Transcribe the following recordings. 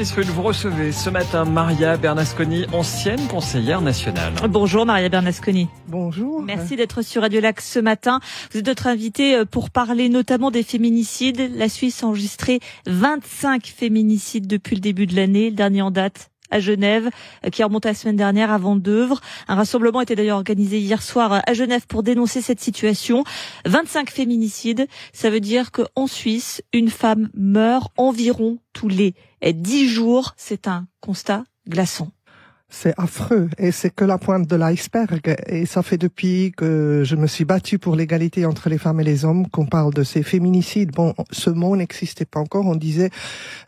puisque vous recevez ce matin Maria Bernasconi, ancienne conseillère nationale. Bonjour Maria Bernasconi. Bonjour. Merci d'être sur Radio Lac ce matin. Vous êtes notre invitée euh, pour parler notamment des féminicides. La Suisse a enregistré 25 féminicides depuis le début de l'année. Le dernier en date à Genève, euh, qui remonte la semaine dernière à Vendœuvre. Un rassemblement était d'ailleurs organisé hier soir à Genève pour dénoncer cette situation. 25 féminicides, ça veut dire qu'en Suisse, une femme meurt environ tous les 10 jours. C'est un constat glaçant. C'est affreux et c'est que la pointe de l'iceberg. Et ça fait depuis que je me suis battue pour l'égalité entre les femmes et les hommes qu'on parle de ces féminicides. Bon, ce mot n'existait pas encore. On disait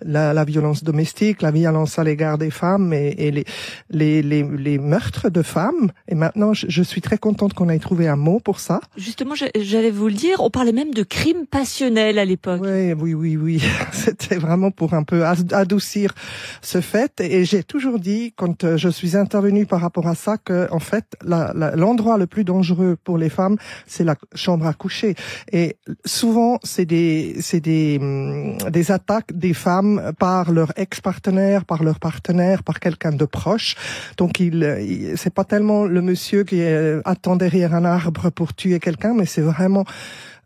la, la, violence domestique, la violence à l'égard des femmes et, et les, les, les, les, meurtres de femmes. Et maintenant, je, je suis très contente qu'on ait trouvé un mot pour ça. Justement, j'allais vous le dire, on parlait même de crime passionnel à l'époque. Oui, oui, oui, oui. C'était vraiment pour un peu adoucir ce fait. Et j'ai toujours dit, quand je suis intervenue par rapport à ça que, en fait, l'endroit le plus dangereux pour les femmes, c'est la chambre à coucher. Et souvent, c'est des, c'est des, hum, des attaques des femmes par leur ex-partenaire, par leur partenaire, par quelqu'un de proche. Donc, il, il c'est pas tellement le monsieur qui attend derrière un arbre pour tuer quelqu'un, mais c'est vraiment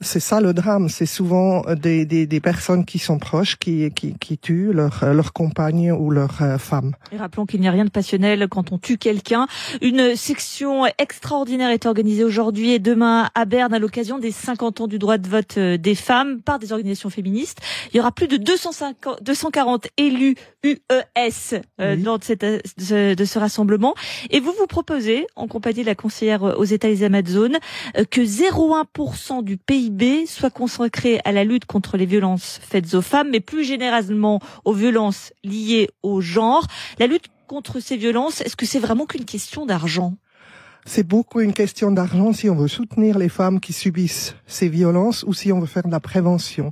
c'est ça le drame. C'est souvent des, des, des, personnes qui sont proches qui, qui, qui tuent leur, leur compagne ou leur euh, femme. Et rappelons qu'il n'y a rien de passionnel quand on tue quelqu'un. Une section extraordinaire est organisée aujourd'hui et demain à Berne à l'occasion des 50 ans du droit de vote euh, des femmes par des organisations féministes. Il y aura plus de 250, 240 élus UES euh, lors de, cette, de, ce rassemblement. Et vous vous proposez, en compagnie de la conseillère aux États Elisabeth Zone, que 0,1% du pays soit consacré à la lutte contre les violences faites aux femmes, mais plus généralement aux violences liées au genre. La lutte contre ces violences, est-ce que c'est vraiment qu'une question d'argent? C'est beaucoup une question d'argent si on veut soutenir les femmes qui subissent ces violences ou si on veut faire de la prévention.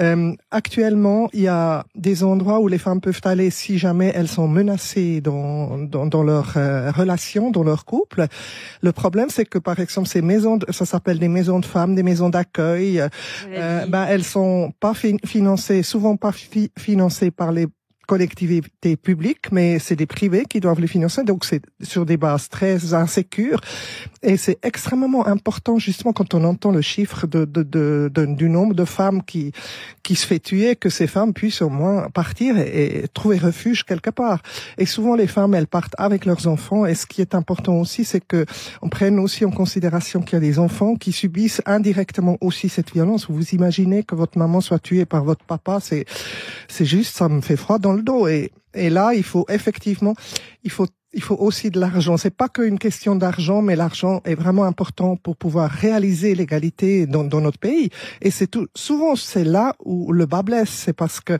Euh, actuellement, il y a des endroits où les femmes peuvent aller si jamais elles sont menacées dans, dans, dans leur euh, relation, dans leur couple. Le problème, c'est que par exemple, ces maisons, ça s'appelle des maisons de femmes, des maisons d'accueil, euh, ben, elles sont pas financées, souvent pas financées par les collectivités publiques, mais c'est des privés qui doivent les financer. Donc c'est sur des bases très insécures. Et c'est extrêmement important justement quand on entend le chiffre de, de, de, du nombre de femmes qui qui se fait tuer, que ces femmes puissent au moins partir et, et, trouver refuge quelque part. Et souvent les femmes elles partent avec leurs enfants. Et ce qui est important aussi, c'est que on prenne aussi en considération qu'il y a des enfants qui subissent indirectement aussi cette violence. Vous imaginez que votre maman soit tuée par votre papa, c'est c'est juste, ça me fait froid dans le dos. Et, et là, il faut effectivement, il faut il faut aussi de l'argent. C'est pas qu'une question d'argent, mais l'argent est vraiment important pour pouvoir réaliser l'égalité dans, dans, notre pays. Et c'est tout. Souvent, c'est là où le bas blesse. C'est parce que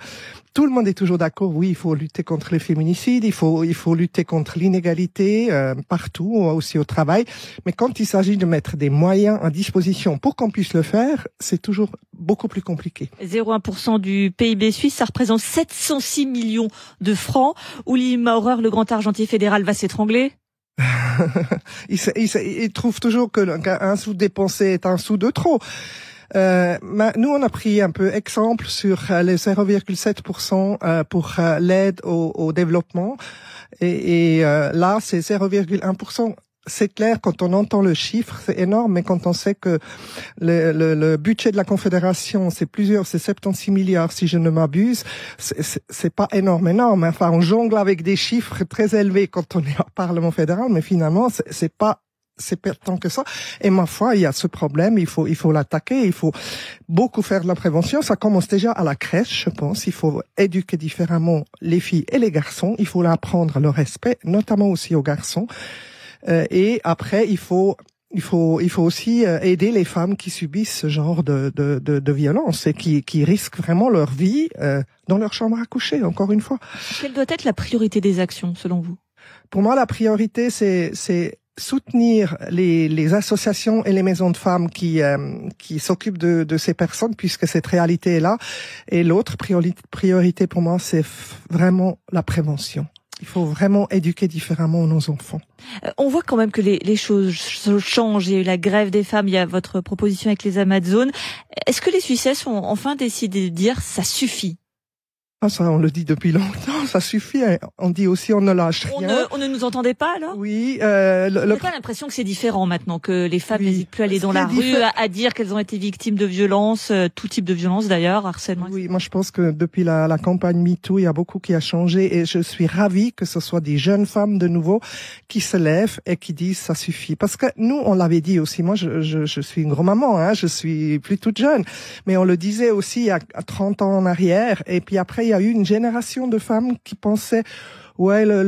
tout le monde est toujours d'accord. Oui, il faut lutter contre les féminicides. Il faut, il faut lutter contre l'inégalité euh, partout, aussi au travail. Mais quand il s'agit de mettre des moyens à disposition pour qu'on puisse le faire, c'est toujours beaucoup plus compliqué. 0,1% du PIB suisse, ça représente 706 millions de francs. Oulim Maurer, le grand argentier fédéral, va s'étrangler? Il, il, il, trouve toujours que un sou dépensé est un sou de trop. Euh, nous, on a pris un peu exemple sur euh, les 0,7% euh, pour euh, l'aide au, au, développement. Et, et là, c'est 0,1% c'est clair, quand on entend le chiffre, c'est énorme, mais quand on sait que le, le, le budget de la Confédération, c'est plusieurs, c'est 76 milliards, si je ne m'abuse, c'est pas énorme, énorme. Enfin, on jongle avec des chiffres très élevés quand on est au Parlement fédéral, mais finalement, c'est pas c'est tant que ça. Et ma foi, il y a ce problème, il faut, il faut l'attaquer, il faut beaucoup faire de la prévention. Ça commence déjà à la crèche, je pense. Il faut éduquer différemment les filles et les garçons. Il faut leur apprendre le respect, notamment aussi aux garçons. Euh, et après, il faut il faut, il faut aussi euh, aider les femmes qui subissent ce genre de, de, de, de violence et qui, qui risquent vraiment leur vie euh, dans leur chambre à coucher, encore une fois. Quelle doit être la priorité des actions, selon vous? Pour moi, la priorité, c'est, c'est soutenir les, les, associations et les maisons de femmes qui, qui s'occupent de, de, ces personnes, puisque cette réalité est là. Et l'autre priorité pour moi, c'est vraiment la prévention. Il faut vraiment éduquer différemment nos enfants. Euh, on voit quand même que les, les, choses changent. Il y a eu la grève des femmes, il y a votre proposition avec les Amazones. Est-ce que les Suisses ont enfin décidé de dire ça suffit ah, ça, on le dit depuis longtemps. Ça suffit. Hein. On dit aussi on ne lâche on rien. Ne, on ne nous entendait pas alors? Oui. Euh, le, le... pas l'impression que c'est différent maintenant que les femmes n'hésitent plus à aller dans la rue à, à, dire qu'elles ont été victimes de violences, euh, tout type de violence d'ailleurs, harcèlement. Oui, moi je pense que depuis la, la campagne MeToo, il y a beaucoup qui a changé et je suis ravie que ce soit des jeunes femmes de nouveau qui se lèvent et qui disent ça suffit. Parce que nous, on l'avait dit aussi. Moi, je, je, je suis une grand-maman, hein, je suis plus toute jeune, mais on le disait aussi il y a 30 ans en arrière. Et puis après, il y a eu une génération de femmes qui pensaient ouais le,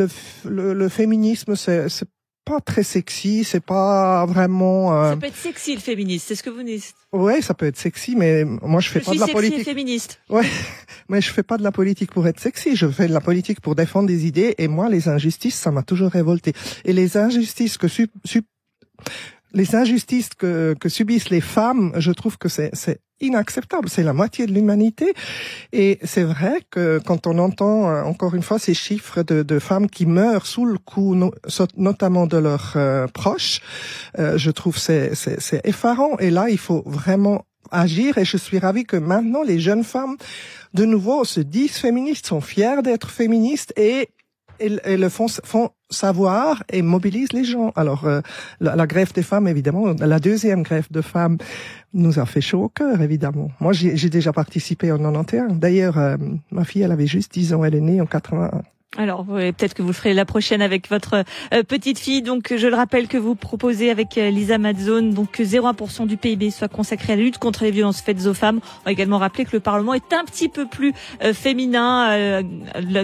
le, le, féminisme c'est pas très sexy, c'est pas vraiment. Euh... Ça peut être sexy le féministe, c'est ce que vous dites. Ouais, ça peut être sexy, mais moi je fais je pas de la sexy politique. Et féministe. Ouais, mais je fais pas de la politique pour être sexy. Je fais de la politique pour défendre des idées. Et moi, les injustices, ça m'a toujours révolté. Et les injustices que sub, sub les injustices que, que subissent les femmes, je trouve que c'est inacceptable. C'est la moitié de l'humanité. Et c'est vrai que quand on entend euh, encore une fois ces chiffres de, femmes qui meurent sous le coup, notamment de leurs euh, proches, euh, je trouve c'est c'est effarant. Et là, il faut vraiment agir. Et je suis ravie que maintenant les jeunes femmes, de nouveau, se disent féministes, sont fières d'être féministes et et, le font, font savoir et mobilisent les gens. Alors, euh, la, la, grève des femmes, évidemment, la deuxième grève de femmes nous a fait chaud au cœur, évidemment. Moi, j'ai déjà participé en 91. D'ailleurs, euh, ma fille, elle avait juste 10 ans, elle est née en 81. Alors, peut-être que vous le ferez la prochaine avec votre euh, petite fille. Donc, je le rappelle que vous proposez avec euh, Lisa Madzone, donc 0,1% du PIB soit consacré à la lutte contre les violences faites aux femmes. On va également rappeler que le Parlement est un petit peu plus euh, féminin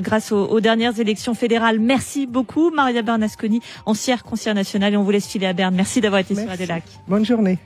grâce aux, aux, dernières élections fédérales. Merci beaucoup, Maria Bernasconi, ancienne conseillère nationale. Et on vous laisse filer à Berne. Merci d'avoir été Merci. sur Adelac. Bonne journée.